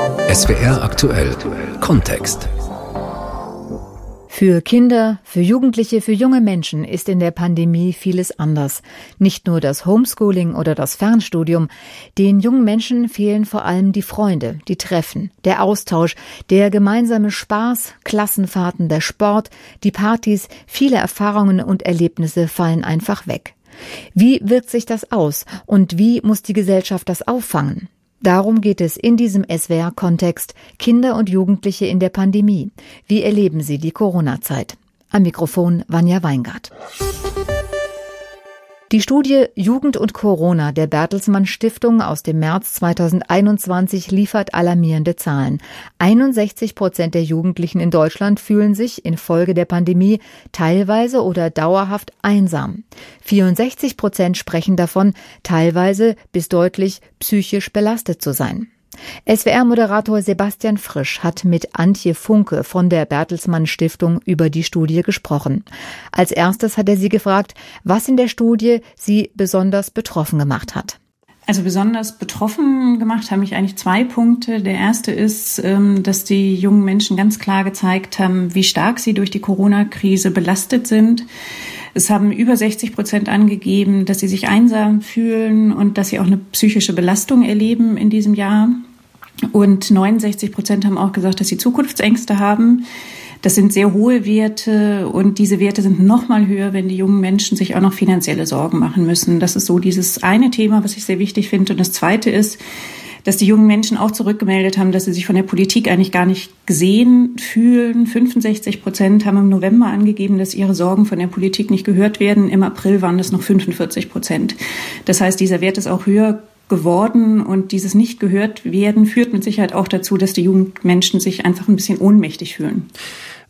SWR aktuell Kontext. Für Kinder, für Jugendliche, für junge Menschen ist in der Pandemie vieles anders. Nicht nur das Homeschooling oder das Fernstudium. Den jungen Menschen fehlen vor allem die Freunde, die Treffen, der Austausch, der gemeinsame Spaß, Klassenfahrten, der Sport, die Partys, viele Erfahrungen und Erlebnisse fallen einfach weg. Wie wirkt sich das aus und wie muss die Gesellschaft das auffangen? Darum geht es in diesem SWR-Kontext Kinder und Jugendliche in der Pandemie. Wie erleben sie die Corona-Zeit? Am Mikrofon Vanja Weingart. Die Studie Jugend und Corona der Bertelsmann Stiftung aus dem März 2021 liefert alarmierende Zahlen. 61 Prozent der Jugendlichen in Deutschland fühlen sich infolge der Pandemie teilweise oder dauerhaft einsam. 64 Prozent sprechen davon, teilweise bis deutlich psychisch belastet zu sein. SWR-Moderator Sebastian Frisch hat mit Antje Funke von der Bertelsmann Stiftung über die Studie gesprochen. Als erstes hat er sie gefragt, was in der Studie sie besonders betroffen gemacht hat. Also besonders betroffen gemacht haben mich eigentlich zwei Punkte. Der erste ist, ähm, dass die jungen Menschen ganz klar gezeigt haben, wie stark sie durch die Corona-Krise belastet sind. Es haben über 60 Prozent angegeben, dass sie sich einsam fühlen und dass sie auch eine psychische Belastung erleben in diesem Jahr. Und 69 Prozent haben auch gesagt, dass sie Zukunftsängste haben. Das sind sehr hohe Werte und diese Werte sind noch mal höher, wenn die jungen Menschen sich auch noch finanzielle Sorgen machen müssen. Das ist so dieses eine Thema, was ich sehr wichtig finde. Und das zweite ist, dass die jungen Menschen auch zurückgemeldet haben, dass sie sich von der Politik eigentlich gar nicht gesehen fühlen. 65 Prozent haben im November angegeben, dass ihre Sorgen von der Politik nicht gehört werden. Im April waren es noch 45 Prozent. Das heißt, dieser Wert ist auch höher geworden und dieses nicht gehört werden führt mit Sicherheit auch dazu, dass die Jugendmenschen sich einfach ein bisschen ohnmächtig fühlen.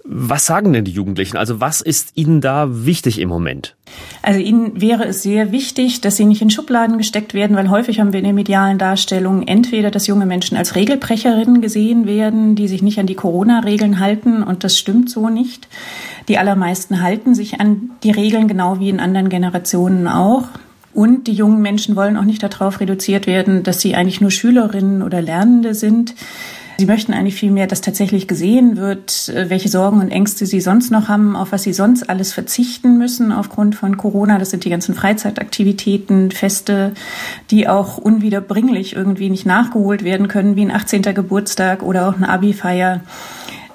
Was sagen denn die Jugendlichen? Also was ist ihnen da wichtig im Moment? Also ihnen wäre es sehr wichtig, dass sie nicht in Schubladen gesteckt werden, weil häufig haben wir in der medialen Darstellung entweder, dass junge Menschen als Regelbrecherinnen gesehen werden, die sich nicht an die Corona-Regeln halten und das stimmt so nicht. Die allermeisten halten sich an die Regeln genau wie in anderen Generationen auch. Und die jungen Menschen wollen auch nicht darauf reduziert werden, dass sie eigentlich nur Schülerinnen oder Lernende sind. Sie möchten eigentlich vielmehr, dass tatsächlich gesehen wird, äh, welche Sorgen und Ängste sie sonst noch haben, auf was sie sonst alles verzichten müssen aufgrund von Corona. Das sind die ganzen Freizeitaktivitäten, Feste, die auch unwiederbringlich irgendwie nicht nachgeholt werden können, wie ein 18. Geburtstag oder auch eine Abi-Feier.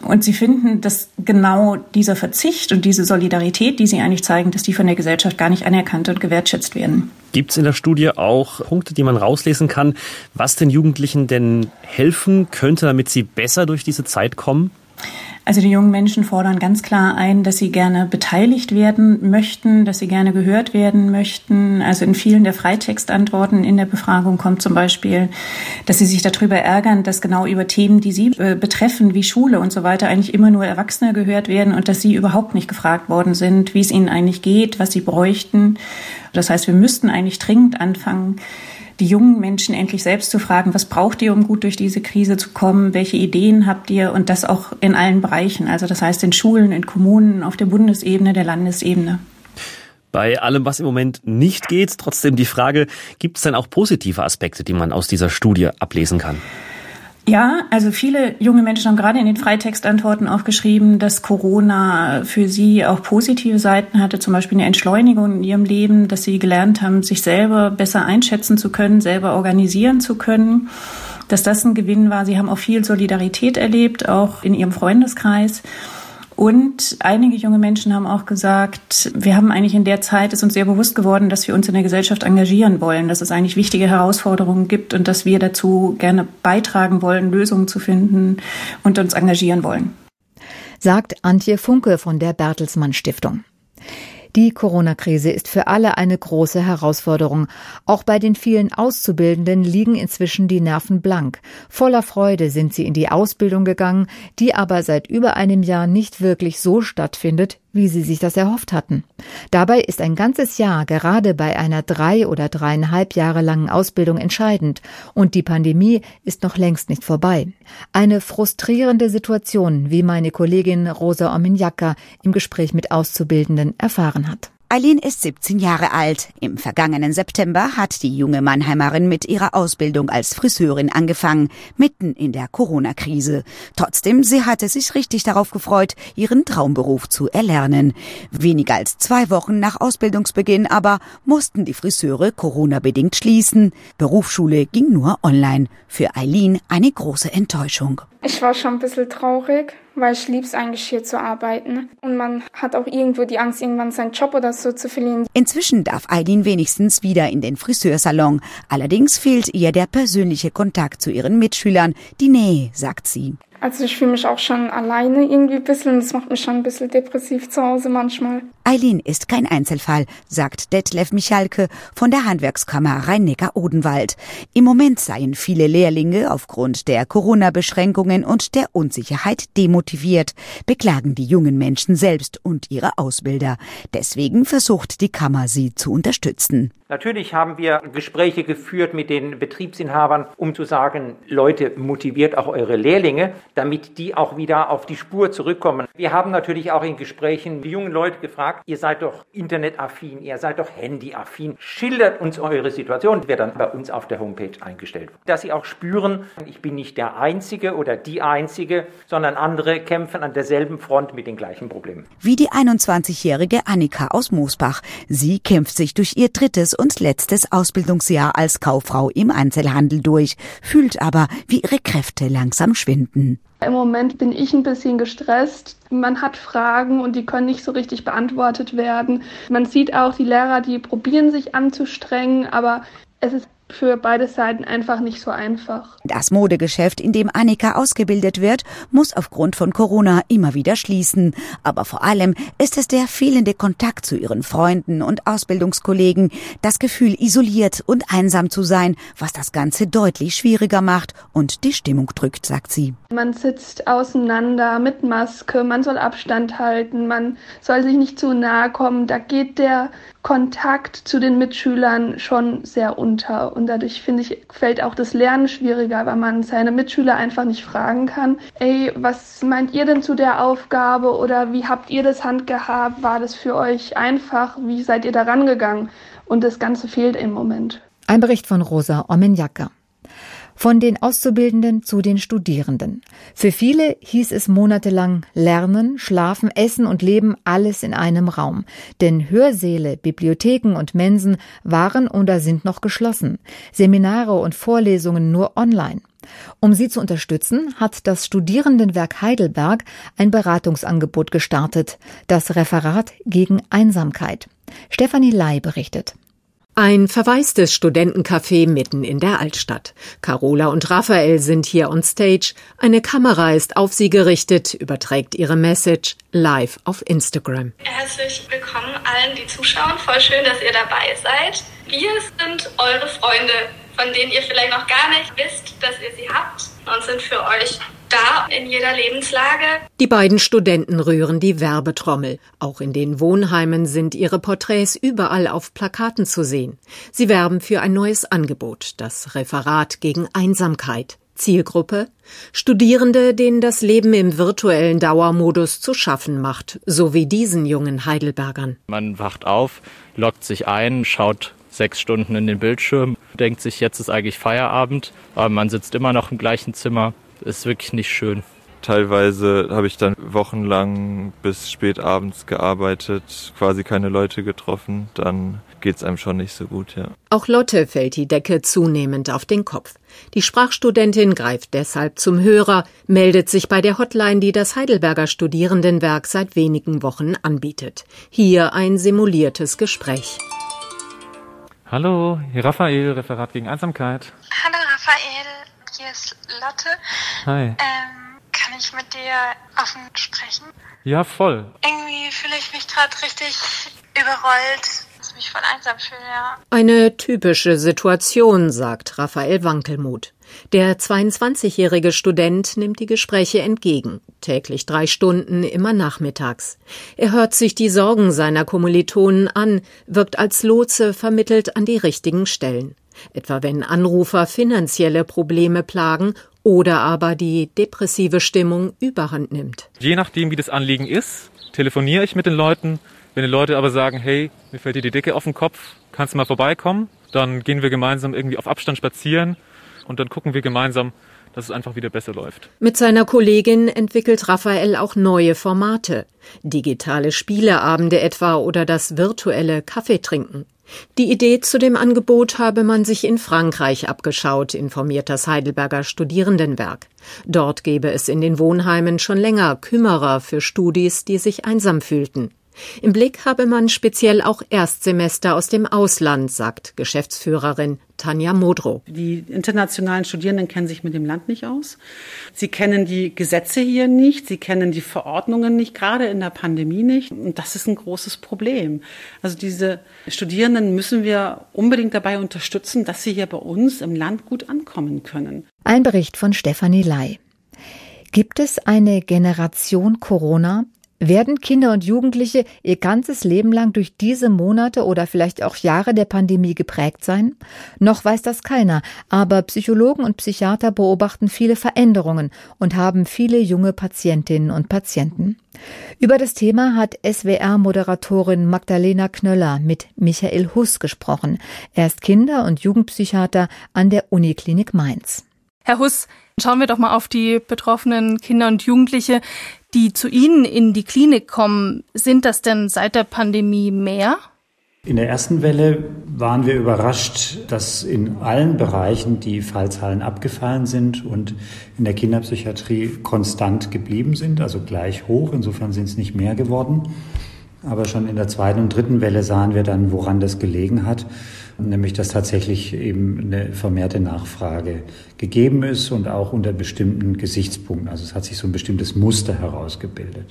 Und sie finden, dass genau dieser Verzicht und diese Solidarität, die sie eigentlich zeigen, dass die von der Gesellschaft gar nicht anerkannt und gewertschätzt werden. Gibt es in der Studie auch Punkte, die man rauslesen kann, was den Jugendlichen denn helfen könnte, damit sie besser durch diese Zeit kommen? Also die jungen Menschen fordern ganz klar ein, dass sie gerne beteiligt werden möchten, dass sie gerne gehört werden möchten. Also in vielen der Freitextantworten in der Befragung kommt zum Beispiel, dass sie sich darüber ärgern, dass genau über Themen, die sie äh, betreffen, wie Schule und so weiter, eigentlich immer nur Erwachsene gehört werden und dass sie überhaupt nicht gefragt worden sind, wie es ihnen eigentlich geht, was sie bräuchten. Das heißt, wir müssten eigentlich dringend anfangen, die jungen Menschen endlich selbst zu fragen, was braucht ihr, um gut durch diese Krise zu kommen? Welche Ideen habt ihr? Und das auch in allen Bereichen. Also das heißt in Schulen, in Kommunen, auf der Bundesebene, der Landesebene. Bei allem, was im Moment nicht geht, trotzdem die Frage, gibt es denn auch positive Aspekte, die man aus dieser Studie ablesen kann? Ja, also viele junge Menschen haben gerade in den Freitextantworten auch geschrieben, dass Corona für sie auch positive Seiten hatte, zum Beispiel eine Entschleunigung in ihrem Leben, dass sie gelernt haben, sich selber besser einschätzen zu können, selber organisieren zu können, dass das ein Gewinn war. Sie haben auch viel Solidarität erlebt, auch in ihrem Freundeskreis. Und einige junge Menschen haben auch gesagt, wir haben eigentlich in der Zeit, ist uns sehr bewusst geworden, dass wir uns in der Gesellschaft engagieren wollen, dass es eigentlich wichtige Herausforderungen gibt und dass wir dazu gerne beitragen wollen, Lösungen zu finden und uns engagieren wollen. Sagt Antje Funke von der Bertelsmann Stiftung. Die Corona-Krise ist für alle eine große Herausforderung. Auch bei den vielen Auszubildenden liegen inzwischen die Nerven blank. Voller Freude sind sie in die Ausbildung gegangen, die aber seit über einem Jahr nicht wirklich so stattfindet, wie sie sich das erhofft hatten. Dabei ist ein ganzes Jahr gerade bei einer drei oder dreieinhalb Jahre langen Ausbildung entscheidend und die Pandemie ist noch längst nicht vorbei. Eine frustrierende Situation, wie meine Kollegin Rosa Ominjaka im Gespräch mit Auszubildenden erfahren hat. Eileen ist 17 Jahre alt. Im vergangenen September hat die junge Mannheimerin mit ihrer Ausbildung als Friseurin angefangen, mitten in der Corona-Krise. Trotzdem, sie hatte sich richtig darauf gefreut, ihren Traumberuf zu erlernen. Weniger als zwei Wochen nach Ausbildungsbeginn aber mussten die Friseure Corona-bedingt schließen. Berufsschule ging nur online. Für Eileen eine große Enttäuschung. Ich war schon ein bisschen traurig, weil ich lieb's eigentlich hier zu arbeiten. Und man hat auch irgendwo die Angst, irgendwann seinen Job oder so zu verlieren. Inzwischen darf Eileen wenigstens wieder in den Friseursalon. Allerdings fehlt ihr der persönliche Kontakt zu ihren Mitschülern, die Nähe, sagt sie. Also ich fühle mich auch schon alleine irgendwie ein bisschen das macht mich schon ein bisschen depressiv zu Hause manchmal. Eileen ist kein Einzelfall, sagt Detlef Michalke von der Handwerkskammer Rhein-Neckar-Odenwald. Im Moment seien viele Lehrlinge aufgrund der Corona-Beschränkungen und der Unsicherheit demotiviert, beklagen die jungen Menschen selbst und ihre Ausbilder. Deswegen versucht die Kammer sie zu unterstützen. Natürlich haben wir Gespräche geführt mit den Betriebsinhabern, um zu sagen, Leute, motiviert auch eure Lehrlinge, damit die auch wieder auf die Spur zurückkommen. Wir haben natürlich auch in Gesprächen die jungen Leute gefragt, ihr seid doch internetaffin, ihr seid doch handyaffin, schildert uns eure Situation, wird dann bei uns auf der Homepage eingestellt. Dass sie auch spüren, ich bin nicht der Einzige oder die Einzige, sondern andere kämpfen an derselben Front mit den gleichen Problemen. Wie die 21-jährige Annika aus Moosbach. Sie kämpft sich durch ihr drittes und letztes Ausbildungsjahr als Kauffrau im Einzelhandel durch, fühlt aber, wie ihre Kräfte langsam schwinden. Im Moment bin ich ein bisschen gestresst. Man hat Fragen und die können nicht so richtig beantwortet werden. Man sieht auch die Lehrer, die probieren sich anzustrengen, aber es ist für beide Seiten einfach nicht so einfach. Das Modegeschäft, in dem Annika ausgebildet wird, muss aufgrund von Corona immer wieder schließen. Aber vor allem ist es der fehlende Kontakt zu ihren Freunden und Ausbildungskollegen, das Gefühl, isoliert und einsam zu sein, was das Ganze deutlich schwieriger macht und die Stimmung drückt, sagt sie. Man sitzt auseinander mit Maske, man soll Abstand halten, man soll sich nicht zu nahe kommen. Da geht der Kontakt zu den Mitschülern schon sehr unter. Und dadurch, finde ich, fällt auch das Lernen schwieriger, weil man seine Mitschüler einfach nicht fragen kann, ey, was meint ihr denn zu der Aufgabe oder wie habt ihr das handgehabt? War das für euch einfach? Wie seid ihr da rangegangen? Und das Ganze fehlt im Moment. Ein Bericht von Rosa Omenjaka. Von den Auszubildenden zu den Studierenden. Für viele hieß es monatelang Lernen, Schlafen, Essen und Leben alles in einem Raum. Denn Hörsäle, Bibliotheken und Mensen waren oder sind noch geschlossen. Seminare und Vorlesungen nur online. Um sie zu unterstützen, hat das Studierendenwerk Heidelberg ein Beratungsangebot gestartet. Das Referat gegen Einsamkeit. Stefanie Lai berichtet. Ein verwaistes Studentencafé mitten in der Altstadt. Carola und Raphael sind hier on stage. Eine Kamera ist auf sie gerichtet, überträgt ihre Message live auf Instagram. Herzlich willkommen allen, die zuschauen. Voll schön, dass ihr dabei seid. Wir sind eure Freunde, von denen ihr vielleicht noch gar nicht wisst, dass ihr sie habt und sind für euch da in jeder Lebenslage. Die beiden Studenten rühren die Werbetrommel. Auch in den Wohnheimen sind ihre Porträts überall auf Plakaten zu sehen. Sie werben für ein neues Angebot, das Referat gegen Einsamkeit. Zielgruppe Studierende, denen das Leben im virtuellen Dauermodus zu schaffen macht, so wie diesen jungen Heidelbergern. Man wacht auf, lockt sich ein, schaut sechs Stunden in den Bildschirm, denkt sich, jetzt ist eigentlich Feierabend, aber man sitzt immer noch im gleichen Zimmer, ist wirklich nicht schön. Teilweise habe ich dann wochenlang bis spät abends gearbeitet, quasi keine Leute getroffen. Dann geht es einem schon nicht so gut, ja. Auch Lotte fällt die Decke zunehmend auf den Kopf. Die Sprachstudentin greift deshalb zum Hörer, meldet sich bei der Hotline, die das Heidelberger Studierendenwerk seit wenigen Wochen anbietet. Hier ein simuliertes Gespräch. Hallo, hier Raphael, Referat gegen Einsamkeit. Hallo Raphael, hier ist Lotte. Hi. Ähm, kann ich mit dir offen sprechen? Ja, voll. Irgendwie fühle ich mich gerade richtig überrollt. Ich mich voll einsam fühle, ja. Eine typische Situation, sagt Raphael Wankelmuth. Der 22-jährige Student nimmt die Gespräche entgegen, täglich drei Stunden, immer nachmittags. Er hört sich die Sorgen seiner Kommilitonen an, wirkt als Lotse, vermittelt an die richtigen Stellen. Etwa wenn Anrufer finanzielle Probleme plagen oder aber die depressive Stimmung überhand nimmt. Je nachdem, wie das Anliegen ist, telefoniere ich mit den Leuten, Wenn die Leute aber sagen, hey, mir fällt dir die Decke auf den Kopf, kannst du mal vorbeikommen, dann gehen wir gemeinsam irgendwie auf Abstand spazieren und dann gucken wir gemeinsam, dass es einfach wieder besser läuft. Mit seiner Kollegin entwickelt Raphael auch neue Formate. Digitale Spieleabende etwa oder das virtuelle Kaffeetrinken. Die Idee zu dem Angebot habe man sich in Frankreich abgeschaut, informiert das Heidelberger Studierendenwerk. Dort gebe es in den Wohnheimen schon länger Kümmerer für Studis, die sich einsam fühlten. Im Blick habe man speziell auch Erstsemester aus dem Ausland, sagt Geschäftsführerin Tanja Modrow. Die internationalen Studierenden kennen sich mit dem Land nicht aus. Sie kennen die Gesetze hier nicht, sie kennen die Verordnungen nicht, gerade in der Pandemie nicht. Und das ist ein großes Problem. Also diese Studierenden müssen wir unbedingt dabei unterstützen, dass sie hier bei uns im Land gut ankommen können. Ein Bericht von Stefanie Lai. Gibt es eine Generation Corona? Werden Kinder und Jugendliche ihr ganzes Leben lang durch diese Monate oder vielleicht auch Jahre der Pandemie geprägt sein? Noch weiß das keiner, aber Psychologen und Psychiater beobachten viele Veränderungen und haben viele junge Patientinnen und Patienten. Über das Thema hat SWR-Moderatorin Magdalena Knöller mit Michael Huss gesprochen. Er ist Kinder- und Jugendpsychiater an der Uniklinik Mainz. Herr Huss, schauen wir doch mal auf die betroffenen Kinder und Jugendliche die zu Ihnen in die Klinik kommen, sind das denn seit der Pandemie mehr? In der ersten Welle waren wir überrascht, dass in allen Bereichen die Fallzahlen abgefallen sind und in der Kinderpsychiatrie konstant geblieben sind, also gleich hoch. Insofern sind es nicht mehr geworden. Aber schon in der zweiten und dritten Welle sahen wir dann, woran das gelegen hat nämlich dass tatsächlich eben eine vermehrte Nachfrage gegeben ist und auch unter bestimmten Gesichtspunkten. Also es hat sich so ein bestimmtes Muster herausgebildet.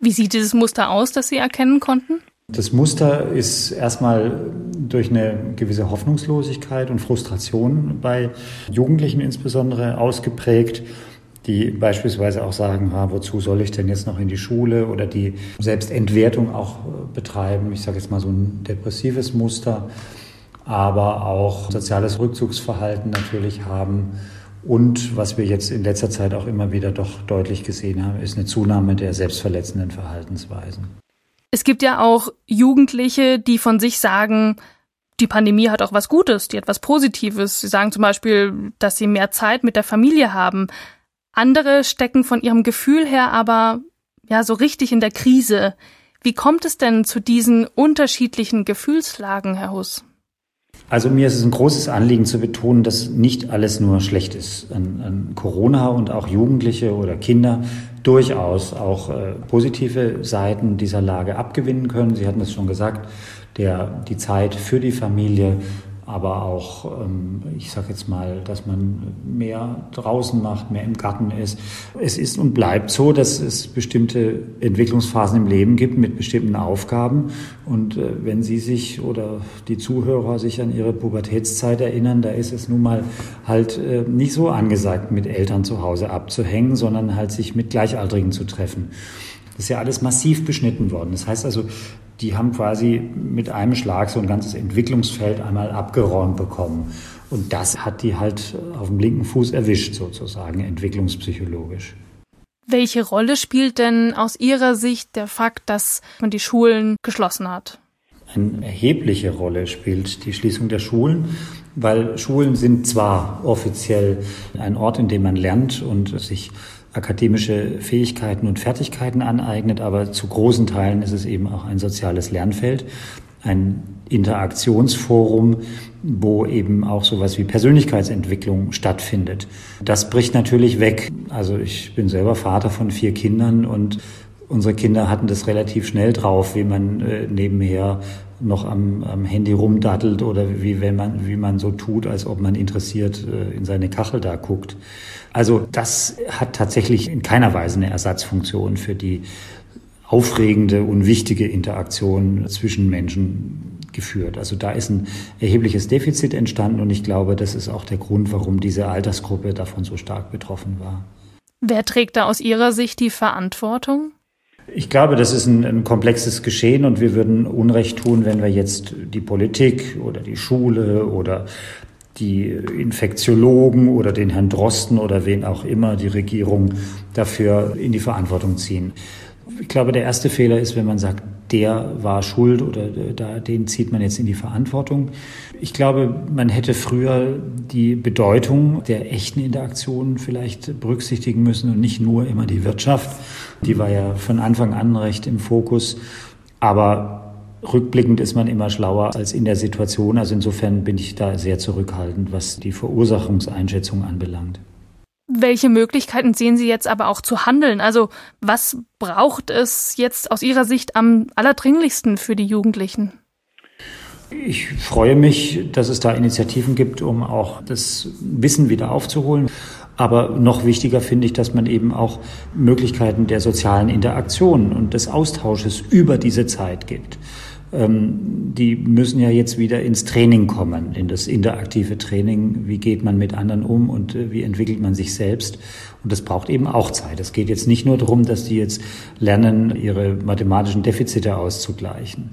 Wie sieht dieses Muster aus, das Sie erkennen konnten? Das Muster ist erstmal durch eine gewisse Hoffnungslosigkeit und Frustration bei Jugendlichen insbesondere ausgeprägt, die beispielsweise auch sagen, ah, wozu soll ich denn jetzt noch in die Schule oder die Selbstentwertung auch betreiben. Ich sage jetzt mal so ein depressives Muster aber auch soziales Rückzugsverhalten natürlich haben. Und was wir jetzt in letzter Zeit auch immer wieder doch deutlich gesehen haben, ist eine Zunahme der selbstverletzenden Verhaltensweisen. Es gibt ja auch Jugendliche, die von sich sagen, die Pandemie hat auch was Gutes, die hat was Positives. Sie sagen zum Beispiel, dass sie mehr Zeit mit der Familie haben. Andere stecken von ihrem Gefühl her aber ja so richtig in der Krise. Wie kommt es denn zu diesen unterschiedlichen Gefühlslagen, Herr Huss? Also mir ist es ein großes Anliegen zu betonen, dass nicht alles nur schlecht ist. An, an Corona und auch Jugendliche oder Kinder durchaus auch äh, positive Seiten dieser Lage abgewinnen können. Sie hatten es schon gesagt, der, die Zeit für die Familie, aber auch, ähm, ich sage jetzt mal, dass man mehr draußen macht, mehr im Garten ist. Es ist und bleibt so, dass es bestimmte Entwicklungsphasen im Leben gibt mit bestimmten Aufgaben. Und äh, wenn Sie sich oder die Zuhörer sich an Ihre Pubertätszeit erinnern, da ist es nun mal halt äh, nicht so angesagt, mit Eltern zu Hause abzuhängen, sondern halt sich mit Gleichaltrigen zu treffen. Das ist ja alles massiv beschnitten worden. Das heißt also, die haben quasi mit einem Schlag so ein ganzes Entwicklungsfeld einmal abgeräumt bekommen. Und das hat die halt auf dem linken Fuß erwischt, sozusagen, entwicklungspsychologisch. Welche Rolle spielt denn aus Ihrer Sicht der Fakt, dass man die Schulen geschlossen hat? Eine erhebliche Rolle spielt die Schließung der Schulen, weil Schulen sind zwar offiziell ein Ort, in dem man lernt und sich akademische Fähigkeiten und Fertigkeiten aneignet, aber zu großen Teilen ist es eben auch ein soziales Lernfeld, ein Interaktionsforum, wo eben auch sowas wie Persönlichkeitsentwicklung stattfindet. Das bricht natürlich weg. Also ich bin selber Vater von vier Kindern und unsere Kinder hatten das relativ schnell drauf, wie man äh, nebenher noch am, am Handy rumdattelt oder wie wenn man, wie man so tut, als ob man interessiert äh, in seine Kachel da guckt. Also das hat tatsächlich in keiner Weise eine Ersatzfunktion für die aufregende und wichtige Interaktion zwischen Menschen geführt. Also da ist ein erhebliches Defizit entstanden und ich glaube, das ist auch der Grund, warum diese Altersgruppe davon so stark betroffen war. Wer trägt da aus Ihrer Sicht die Verantwortung? Ich glaube, das ist ein, ein, komplexes Geschehen und wir würden Unrecht tun, wenn wir jetzt die Politik oder die Schule oder die Infektiologen oder den Herrn Drosten oder wen auch immer die Regierung dafür in die Verantwortung ziehen. Ich glaube, der erste Fehler ist, wenn man sagt, der war schuld oder da, den zieht man jetzt in die Verantwortung. Ich glaube, man hätte früher die Bedeutung der echten Interaktionen vielleicht berücksichtigen müssen und nicht nur immer die Wirtschaft. Die war ja von Anfang an recht im Fokus. Aber rückblickend ist man immer schlauer als in der Situation. Also insofern bin ich da sehr zurückhaltend, was die Verursachungseinschätzung anbelangt. Welche Möglichkeiten sehen Sie jetzt aber auch zu handeln? Also was braucht es jetzt aus Ihrer Sicht am allerdringlichsten für die Jugendlichen? Ich freue mich, dass es da Initiativen gibt, um auch das Wissen wieder aufzuholen. Aber noch wichtiger finde ich, dass man eben auch Möglichkeiten der sozialen Interaktion und des Austausches über diese Zeit gibt. Ähm, die müssen ja jetzt wieder ins Training kommen, in das interaktive Training. Wie geht man mit anderen um und äh, wie entwickelt man sich selbst? Und das braucht eben auch Zeit. Es geht jetzt nicht nur darum, dass die jetzt lernen, ihre mathematischen Defizite auszugleichen.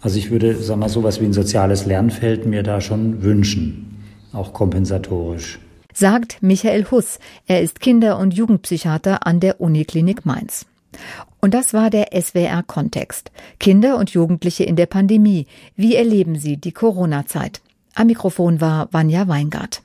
Also ich würde, wir mal, sowas wie ein soziales Lernfeld mir da schon wünschen, auch kompensatorisch. Sagt Michael Huss. Er ist Kinder- und Jugendpsychiater an der Uniklinik Mainz. Und das war der SWR-Kontext. Kinder und Jugendliche in der Pandemie. Wie erleben sie die Corona-Zeit? Am Mikrofon war Vanja Weingart.